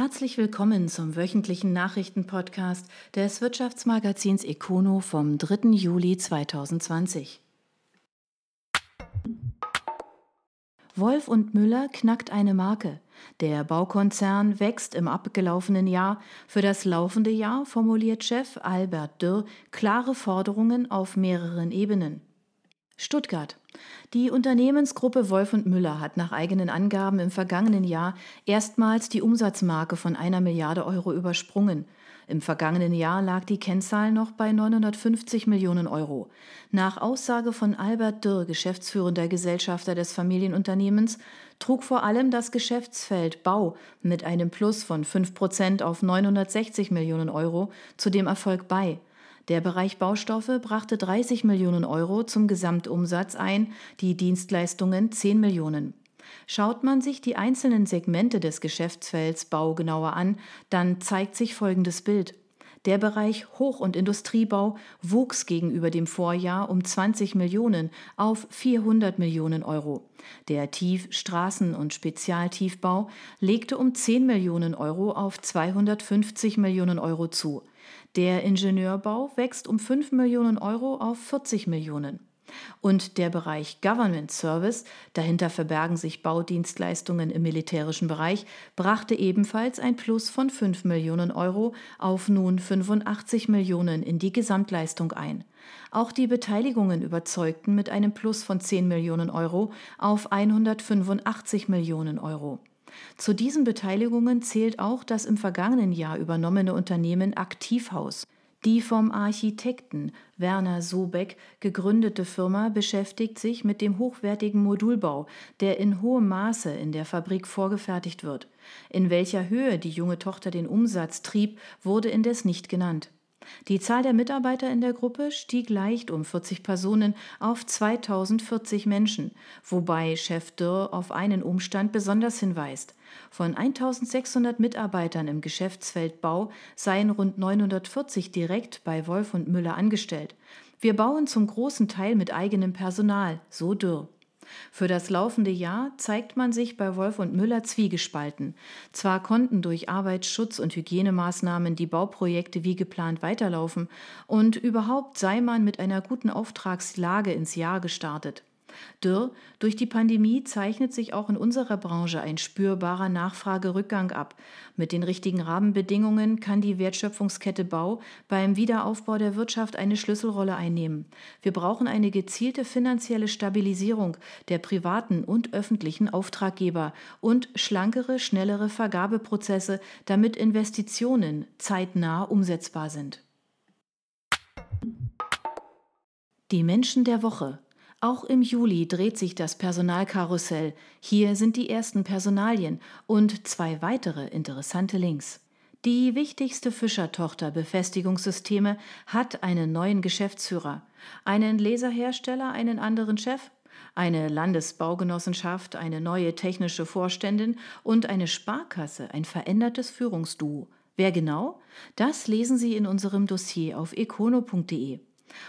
Herzlich willkommen zum wöchentlichen Nachrichtenpodcast des Wirtschaftsmagazins Econo vom 3. Juli 2020. Wolf und Müller knackt eine Marke. Der Baukonzern wächst im abgelaufenen Jahr. Für das laufende Jahr formuliert Chef Albert Dürr klare Forderungen auf mehreren Ebenen. Stuttgart. Die Unternehmensgruppe Wolf und Müller hat nach eigenen Angaben im vergangenen Jahr erstmals die Umsatzmarke von einer Milliarde Euro übersprungen. Im vergangenen Jahr lag die Kennzahl noch bei 950 Millionen Euro. Nach Aussage von Albert Dürr, geschäftsführender Gesellschafter des Familienunternehmens, trug vor allem das Geschäftsfeld Bau mit einem Plus von 5 Prozent auf 960 Millionen Euro zu dem Erfolg bei. Der Bereich Baustoffe brachte 30 Millionen Euro zum Gesamtumsatz ein, die Dienstleistungen 10 Millionen. Schaut man sich die einzelnen Segmente des Geschäftsfelds Bau genauer an, dann zeigt sich folgendes Bild. Der Bereich Hoch- und Industriebau wuchs gegenüber dem Vorjahr um 20 Millionen auf 400 Millionen Euro. Der Tief-, Straßen- und Spezialtiefbau legte um 10 Millionen Euro auf 250 Millionen Euro zu. Der Ingenieurbau wächst um 5 Millionen Euro auf 40 Millionen. Und der Bereich Government Service, dahinter verbergen sich Baudienstleistungen im militärischen Bereich, brachte ebenfalls ein Plus von 5 Millionen Euro auf nun 85 Millionen in die Gesamtleistung ein. Auch die Beteiligungen überzeugten mit einem Plus von 10 Millionen Euro auf 185 Millionen Euro. Zu diesen Beteiligungen zählt auch das im vergangenen Jahr übernommene Unternehmen Aktivhaus. Die vom Architekten Werner Sobeck gegründete Firma beschäftigt sich mit dem hochwertigen Modulbau, der in hohem Maße in der Fabrik vorgefertigt wird. In welcher Höhe die junge Tochter den Umsatz trieb, wurde indes nicht genannt. Die Zahl der Mitarbeiter in der Gruppe stieg leicht um 40 Personen auf 2040 Menschen, wobei Chef Dürr auf einen Umstand besonders hinweist. Von 1600 Mitarbeitern im Geschäftsfeld Bau seien rund 940 direkt bei Wolf und Müller angestellt. Wir bauen zum großen Teil mit eigenem Personal, so Dürr. Für das laufende Jahr zeigt man sich bei Wolf und Müller zwiegespalten. Zwar konnten durch Arbeitsschutz- und Hygienemaßnahmen die Bauprojekte wie geplant weiterlaufen und überhaupt sei man mit einer guten Auftragslage ins Jahr gestartet. Dürr, durch die Pandemie zeichnet sich auch in unserer Branche ein spürbarer Nachfragerückgang ab. Mit den richtigen Rahmenbedingungen kann die Wertschöpfungskette Bau beim Wiederaufbau der Wirtschaft eine Schlüsselrolle einnehmen. Wir brauchen eine gezielte finanzielle Stabilisierung der privaten und öffentlichen Auftraggeber und schlankere, schnellere Vergabeprozesse, damit Investitionen zeitnah umsetzbar sind. Die Menschen der Woche auch im Juli dreht sich das Personalkarussell. Hier sind die ersten Personalien und zwei weitere interessante Links. Die wichtigste Fischertochter Befestigungssysteme hat einen neuen Geschäftsführer, einen Laserhersteller, einen anderen Chef, eine Landesbaugenossenschaft, eine neue technische Vorständin und eine Sparkasse, ein verändertes Führungsduo. Wer genau? Das lesen Sie in unserem Dossier auf econo.de.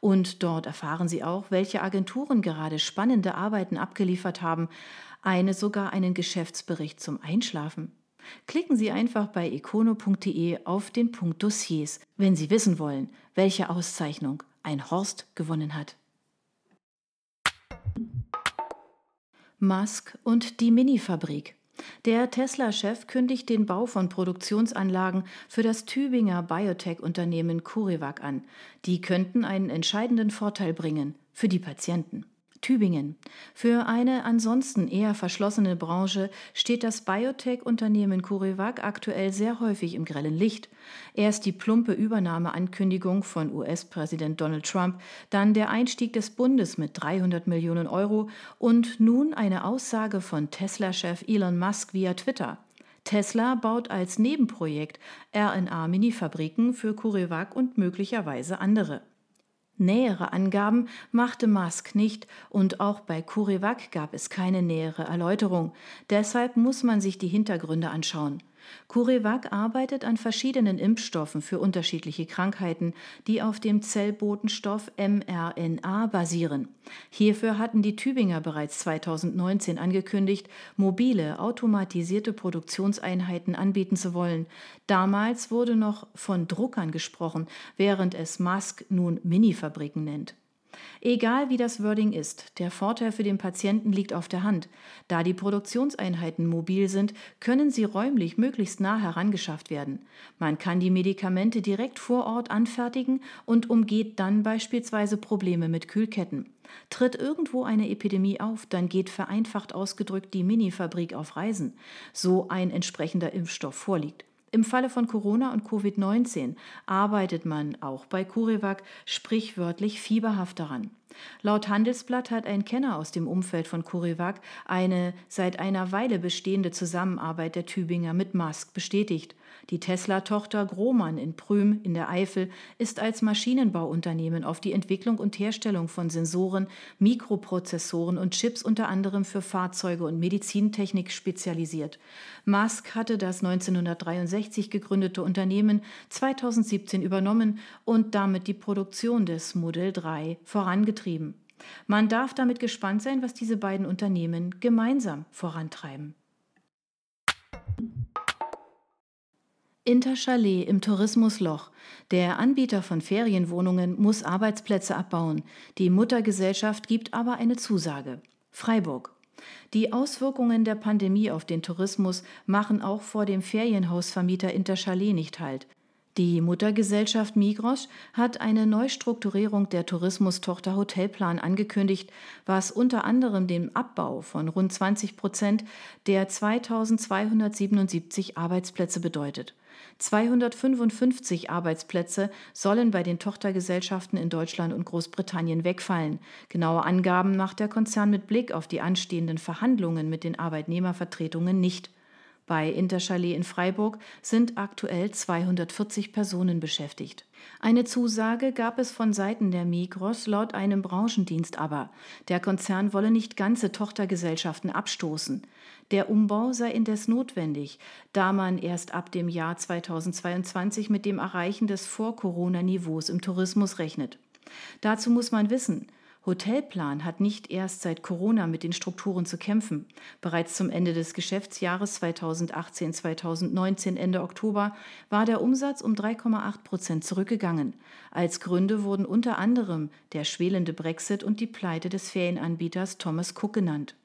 Und dort erfahren Sie auch, welche Agenturen gerade spannende Arbeiten abgeliefert haben, eine sogar einen Geschäftsbericht zum Einschlafen. Klicken Sie einfach bei econo.de auf den Punkt Dossiers, wenn Sie wissen wollen, welche Auszeichnung ein Horst gewonnen hat. Musk und die Minifabrik. Der Tesla-Chef kündigt den Bau von Produktionsanlagen für das Tübinger Biotech-Unternehmen CureVac an. Die könnten einen entscheidenden Vorteil bringen für die Patienten. Tübingen. Für eine ansonsten eher verschlossene Branche steht das Biotech-Unternehmen CureVac aktuell sehr häufig im grellen Licht. Erst die plumpe Übernahmeankündigung von US-Präsident Donald Trump, dann der Einstieg des Bundes mit 300 Millionen Euro und nun eine Aussage von Tesla-Chef Elon Musk via Twitter. Tesla baut als Nebenprojekt RNA-Minifabriken für CureVac und möglicherweise andere. Nähere Angaben machte Musk nicht und auch bei CureVac gab es keine nähere Erläuterung. Deshalb muss man sich die Hintergründe anschauen. CureVac arbeitet an verschiedenen Impfstoffen für unterschiedliche Krankheiten, die auf dem Zellbotenstoff mRNA basieren. Hierfür hatten die Tübinger bereits 2019 angekündigt, mobile, automatisierte Produktionseinheiten anbieten zu wollen. Damals wurde noch von Druckern gesprochen, während es Musk nun Mini-Fabriken nennt. Egal wie das Wording ist, der Vorteil für den Patienten liegt auf der Hand. Da die Produktionseinheiten mobil sind, können sie räumlich möglichst nah herangeschafft werden. Man kann die Medikamente direkt vor Ort anfertigen und umgeht dann beispielsweise Probleme mit Kühlketten. Tritt irgendwo eine Epidemie auf, dann geht vereinfacht ausgedrückt die Minifabrik auf Reisen, so ein entsprechender Impfstoff vorliegt. Im Falle von Corona und Covid-19 arbeitet man auch bei CureVac sprichwörtlich fieberhaft daran. Laut Handelsblatt hat ein Kenner aus dem Umfeld von CureVac eine seit einer Weile bestehende Zusammenarbeit der Tübinger mit Musk bestätigt. Die Tesla-Tochter Grohmann in Prüm in der Eifel ist als Maschinenbauunternehmen auf die Entwicklung und Herstellung von Sensoren, Mikroprozessoren und Chips unter anderem für Fahrzeuge und Medizintechnik spezialisiert. Musk hatte das 1963 gegründete Unternehmen 2017 übernommen und damit die Produktion des Modell 3 vorangetrieben. Man darf damit gespannt sein, was diese beiden Unternehmen gemeinsam vorantreiben. Interchalet im Tourismusloch. Der Anbieter von Ferienwohnungen muss Arbeitsplätze abbauen. Die Muttergesellschaft gibt aber eine Zusage. Freiburg. Die Auswirkungen der Pandemie auf den Tourismus machen auch vor dem Ferienhausvermieter Interchalet nicht halt. Die Muttergesellschaft Migros hat eine Neustrukturierung der Tourismustochter Hotelplan angekündigt, was unter anderem den Abbau von rund 20 Prozent der 2277 Arbeitsplätze bedeutet. 255 Arbeitsplätze sollen bei den Tochtergesellschaften in Deutschland und Großbritannien wegfallen. Genaue Angaben macht der Konzern mit Blick auf die anstehenden Verhandlungen mit den Arbeitnehmervertretungen nicht. Bei Interchalet in Freiburg sind aktuell 240 Personen beschäftigt. Eine Zusage gab es von Seiten der Migros laut einem Branchendienst aber. Der Konzern wolle nicht ganze Tochtergesellschaften abstoßen. Der Umbau sei indes notwendig, da man erst ab dem Jahr 2022 mit dem Erreichen des Vor-Corona-Niveaus im Tourismus rechnet. Dazu muss man wissen, Hotelplan hat nicht erst seit Corona mit den Strukturen zu kämpfen. Bereits zum Ende des Geschäftsjahres 2018-2019 Ende Oktober war der Umsatz um 3,8 Prozent zurückgegangen. Als Gründe wurden unter anderem der schwelende Brexit und die Pleite des Ferienanbieters Thomas Cook genannt.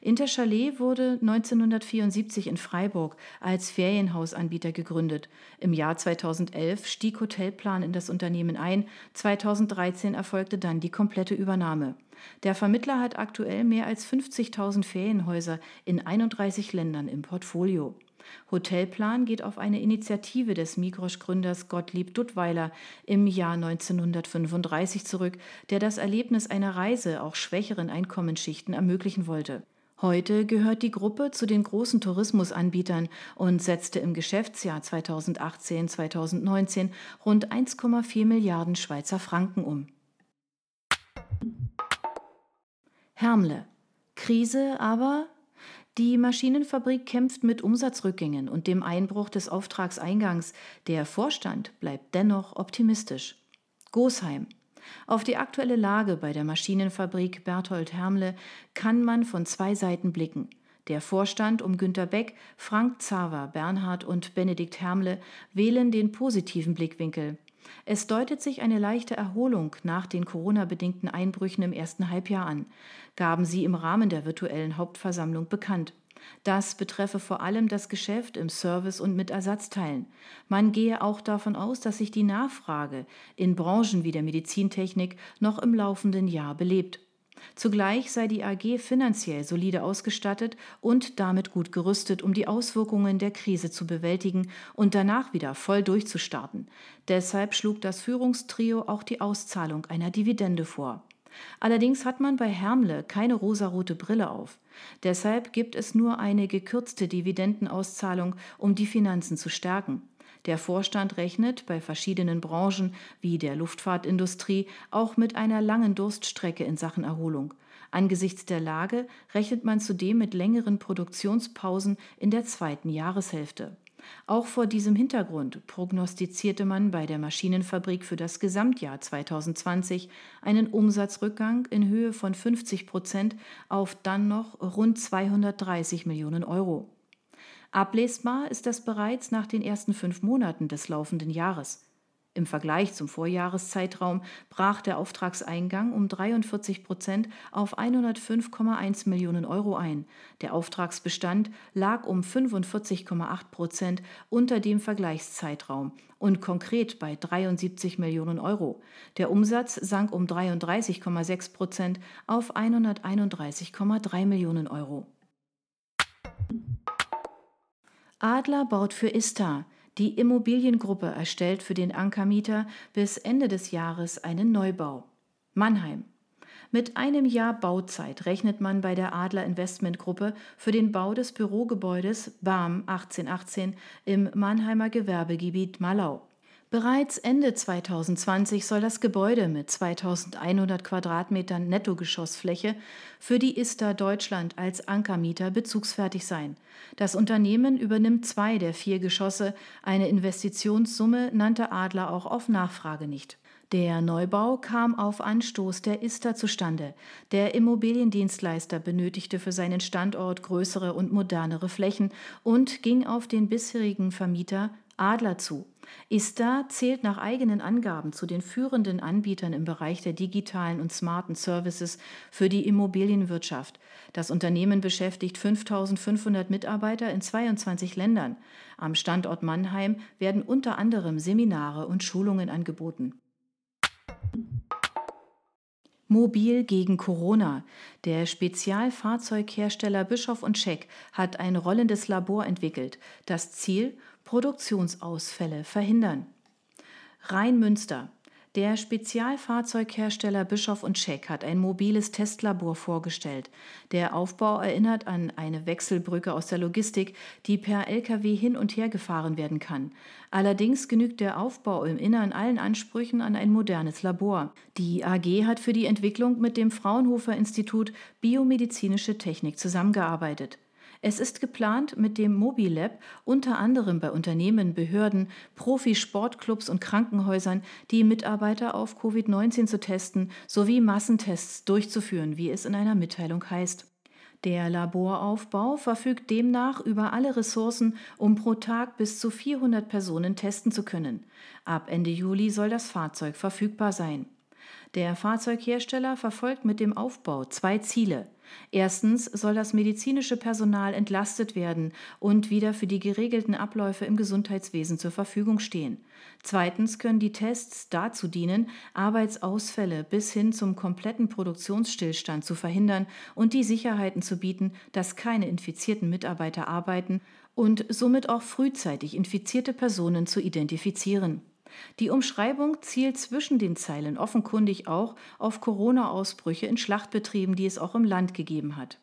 Interchalet wurde 1974 in Freiburg als Ferienhausanbieter gegründet. Im Jahr 2011 stieg Hotelplan in das Unternehmen ein, 2013 erfolgte dann die komplette Übernahme. Der Vermittler hat aktuell mehr als 50.000 Ferienhäuser in 31 Ländern im Portfolio. Hotelplan geht auf eine Initiative des Migros-Gründers Gottlieb Duttweiler im Jahr 1935 zurück, der das Erlebnis einer Reise auch schwächeren Einkommensschichten ermöglichen wollte. Heute gehört die Gruppe zu den großen Tourismusanbietern und setzte im Geschäftsjahr 2018-2019 rund 1,4 Milliarden Schweizer Franken um. Hermle. Krise, aber die Maschinenfabrik kämpft mit Umsatzrückgängen und dem Einbruch des Auftragseingangs. Der Vorstand bleibt dennoch optimistisch. Gosheim. Auf die aktuelle Lage bei der Maschinenfabrik Berthold Hermle kann man von zwei Seiten blicken. Der Vorstand um Günter Beck, Frank Zaver, Bernhard und Benedikt Hermle wählen den positiven Blickwinkel. Es deutet sich eine leichte Erholung nach den Corona-bedingten Einbrüchen im ersten Halbjahr an, gaben sie im Rahmen der virtuellen Hauptversammlung bekannt. Das betreffe vor allem das Geschäft im Service und mit Ersatzteilen. Man gehe auch davon aus, dass sich die Nachfrage in Branchen wie der Medizintechnik noch im laufenden Jahr belebt. Zugleich sei die AG finanziell solide ausgestattet und damit gut gerüstet, um die Auswirkungen der Krise zu bewältigen und danach wieder voll durchzustarten. Deshalb schlug das Führungstrio auch die Auszahlung einer Dividende vor. Allerdings hat man bei Hermle keine rosarote Brille auf. Deshalb gibt es nur eine gekürzte Dividendenauszahlung, um die Finanzen zu stärken. Der Vorstand rechnet bei verschiedenen Branchen wie der Luftfahrtindustrie auch mit einer langen Durststrecke in Sachen Erholung. Angesichts der Lage rechnet man zudem mit längeren Produktionspausen in der zweiten Jahreshälfte. Auch vor diesem Hintergrund prognostizierte man bei der Maschinenfabrik für das Gesamtjahr 2020 einen Umsatzrückgang in Höhe von 50 Prozent auf dann noch rund 230 Millionen Euro. Ablesbar ist das bereits nach den ersten fünf Monaten des laufenden Jahres. Im Vergleich zum Vorjahreszeitraum brach der Auftragseingang um 43 Prozent auf 105,1 Millionen Euro ein. Der Auftragsbestand lag um 45,8 Prozent unter dem Vergleichszeitraum und konkret bei 73 Millionen Euro. Der Umsatz sank um 33,6 Prozent auf 131,3 Millionen Euro. Adler baut für Ista. Die Immobiliengruppe erstellt für den Ankermieter bis Ende des Jahres einen Neubau. Mannheim. Mit einem Jahr Bauzeit rechnet man bei der Adler Investment Gruppe für den Bau des Bürogebäudes BAM 1818 im Mannheimer Gewerbegebiet Malau. Bereits Ende 2020 soll das Gebäude mit 2100 Quadratmetern Nettogeschossfläche für die ISTA Deutschland als Ankermieter bezugsfertig sein. Das Unternehmen übernimmt zwei der vier Geschosse. Eine Investitionssumme nannte Adler auch auf Nachfrage nicht. Der Neubau kam auf Anstoß der ISTA zustande. Der Immobiliendienstleister benötigte für seinen Standort größere und modernere Flächen und ging auf den bisherigen Vermieter Adler zu. ISTA zählt nach eigenen Angaben zu den führenden Anbietern im Bereich der digitalen und smarten Services für die Immobilienwirtschaft. Das Unternehmen beschäftigt 5500 Mitarbeiter in 22 Ländern. Am Standort Mannheim werden unter anderem Seminare und Schulungen angeboten. Mobil gegen Corona. Der Spezialfahrzeughersteller Bischof und Scheck hat ein rollendes Labor entwickelt. Das Ziel Produktionsausfälle verhindern. Rheinmünster. Der Spezialfahrzeughersteller Bischof und Scheck hat ein mobiles Testlabor vorgestellt. Der Aufbau erinnert an eine Wechselbrücke aus der Logistik, die per Lkw hin und her gefahren werden kann. Allerdings genügt der Aufbau im Innern allen Ansprüchen an ein modernes Labor. Die AG hat für die Entwicklung mit dem Fraunhofer Institut Biomedizinische Technik zusammengearbeitet. Es ist geplant, mit dem Mobilab unter anderem bei Unternehmen, Behörden, Profisportclubs und Krankenhäusern die Mitarbeiter auf Covid-19 zu testen sowie Massentests durchzuführen, wie es in einer Mitteilung heißt. Der Laboraufbau verfügt demnach über alle Ressourcen, um pro Tag bis zu 400 Personen testen zu können. Ab Ende Juli soll das Fahrzeug verfügbar sein. Der Fahrzeughersteller verfolgt mit dem Aufbau zwei Ziele. Erstens soll das medizinische Personal entlastet werden und wieder für die geregelten Abläufe im Gesundheitswesen zur Verfügung stehen. Zweitens können die Tests dazu dienen, Arbeitsausfälle bis hin zum kompletten Produktionsstillstand zu verhindern und die Sicherheiten zu bieten, dass keine infizierten Mitarbeiter arbeiten und somit auch frühzeitig infizierte Personen zu identifizieren. Die Umschreibung zielt zwischen den Zeilen offenkundig auch auf Corona-Ausbrüche in Schlachtbetrieben, die es auch im Land gegeben hat.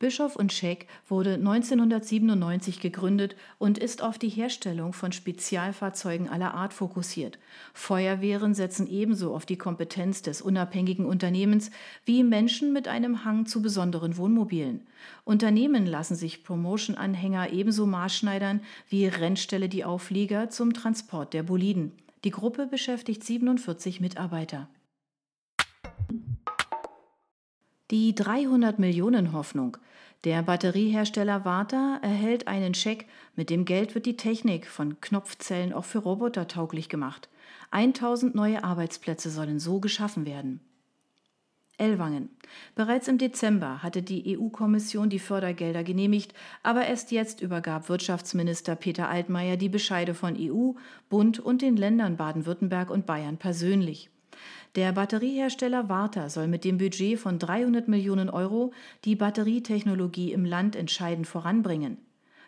Bischof und Scheck wurde 1997 gegründet und ist auf die Herstellung von Spezialfahrzeugen aller Art fokussiert. Feuerwehren setzen ebenso auf die Kompetenz des unabhängigen Unternehmens wie Menschen mit einem Hang zu besonderen Wohnmobilen. Unternehmen lassen sich Promotion-Anhänger ebenso maßschneidern wie Rennställe die Auflieger zum Transport der Boliden. Die Gruppe beschäftigt 47 Mitarbeiter. Die 300 Millionen Hoffnung. Der Batteriehersteller Warta erhält einen Scheck, mit dem Geld wird die Technik von Knopfzellen auch für Roboter tauglich gemacht. 1000 neue Arbeitsplätze sollen so geschaffen werden. Ellwangen. Bereits im Dezember hatte die EU-Kommission die Fördergelder genehmigt, aber erst jetzt übergab Wirtschaftsminister Peter Altmaier die Bescheide von EU, Bund und den Ländern Baden-Württemberg und Bayern persönlich. Der Batteriehersteller Warta soll mit dem Budget von 300 Millionen Euro die Batterietechnologie im Land entscheidend voranbringen.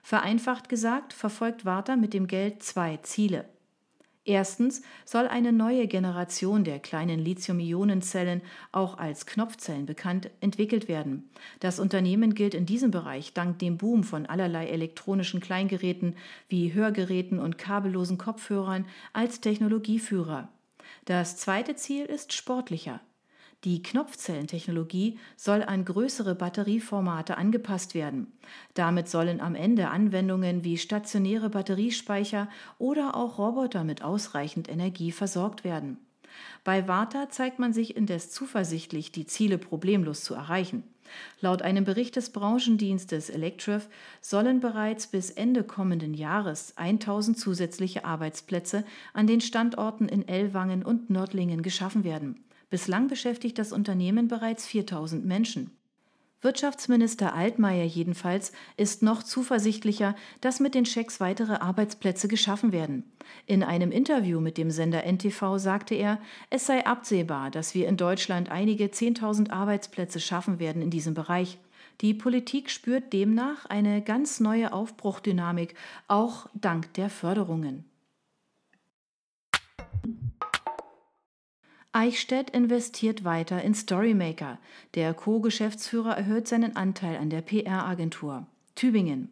Vereinfacht gesagt verfolgt Warta mit dem Geld zwei Ziele. Erstens soll eine neue Generation der kleinen Lithium-Ionen-Zellen, auch als Knopfzellen bekannt, entwickelt werden. Das Unternehmen gilt in diesem Bereich dank dem Boom von allerlei elektronischen Kleingeräten wie Hörgeräten und kabellosen Kopfhörern als Technologieführer. Das zweite Ziel ist sportlicher. Die Knopfzellentechnologie soll an größere Batterieformate angepasst werden. Damit sollen am Ende Anwendungen wie stationäre Batteriespeicher oder auch Roboter mit ausreichend Energie versorgt werden. Bei Warta zeigt man sich indes zuversichtlich, die Ziele problemlos zu erreichen. Laut einem Bericht des Branchendienstes Electrif sollen bereits bis Ende kommenden Jahres 1000 zusätzliche Arbeitsplätze an den Standorten in Ellwangen und Nördlingen geschaffen werden. Bislang beschäftigt das Unternehmen bereits 4000 Menschen. Wirtschaftsminister Altmaier jedenfalls ist noch zuversichtlicher, dass mit den Schecks weitere Arbeitsplätze geschaffen werden. In einem Interview mit dem Sender NTV sagte er, es sei absehbar, dass wir in Deutschland einige 10.000 Arbeitsplätze schaffen werden in diesem Bereich. Die Politik spürt demnach eine ganz neue Aufbruchdynamik, auch dank der Förderungen. Eichstätt investiert weiter in Storymaker. Der Co-Geschäftsführer erhöht seinen Anteil an der PR-Agentur. Tübingen.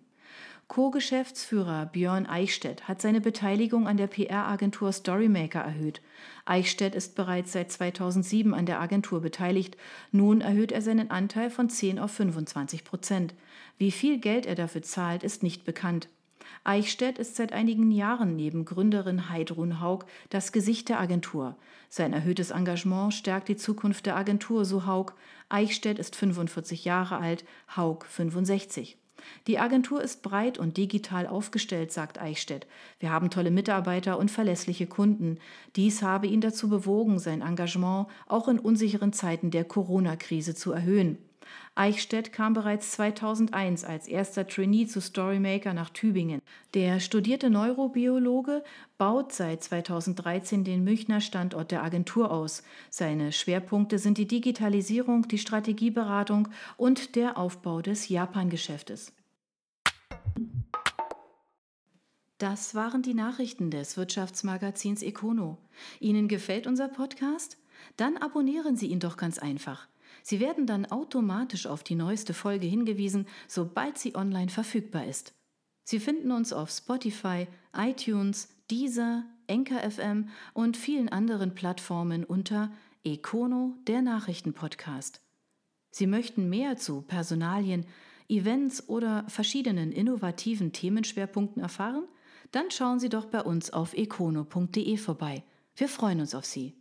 Co-Geschäftsführer Björn Eichstätt hat seine Beteiligung an der PR-Agentur Storymaker erhöht. Eichstätt ist bereits seit 2007 an der Agentur beteiligt. Nun erhöht er seinen Anteil von 10 auf 25 Prozent. Wie viel Geld er dafür zahlt, ist nicht bekannt. Eichstätt ist seit einigen Jahren neben Gründerin Heidrun Haug das Gesicht der Agentur. Sein erhöhtes Engagement stärkt die Zukunft der Agentur, so Haug. Eichstätt ist 45 Jahre alt, Haug 65. Die Agentur ist breit und digital aufgestellt, sagt Eichstätt. Wir haben tolle Mitarbeiter und verlässliche Kunden. Dies habe ihn dazu bewogen, sein Engagement auch in unsicheren Zeiten der Corona-Krise zu erhöhen. Eichstätt kam bereits 2001 als erster Trainee zu Storymaker nach Tübingen. Der studierte Neurobiologe baut seit 2013 den Münchner Standort der Agentur aus. Seine Schwerpunkte sind die Digitalisierung, die Strategieberatung und der Aufbau des Japan-Geschäftes. Das waren die Nachrichten des Wirtschaftsmagazins Econo. Ihnen gefällt unser Podcast? Dann abonnieren Sie ihn doch ganz einfach. Sie werden dann automatisch auf die neueste Folge hingewiesen, sobald sie online verfügbar ist. Sie finden uns auf Spotify, iTunes, Deezer, Enker FM und vielen anderen Plattformen unter Econo, der Nachrichtenpodcast. Sie möchten mehr zu Personalien, Events oder verschiedenen innovativen Themenschwerpunkten erfahren? Dann schauen Sie doch bei uns auf econo.de vorbei. Wir freuen uns auf Sie.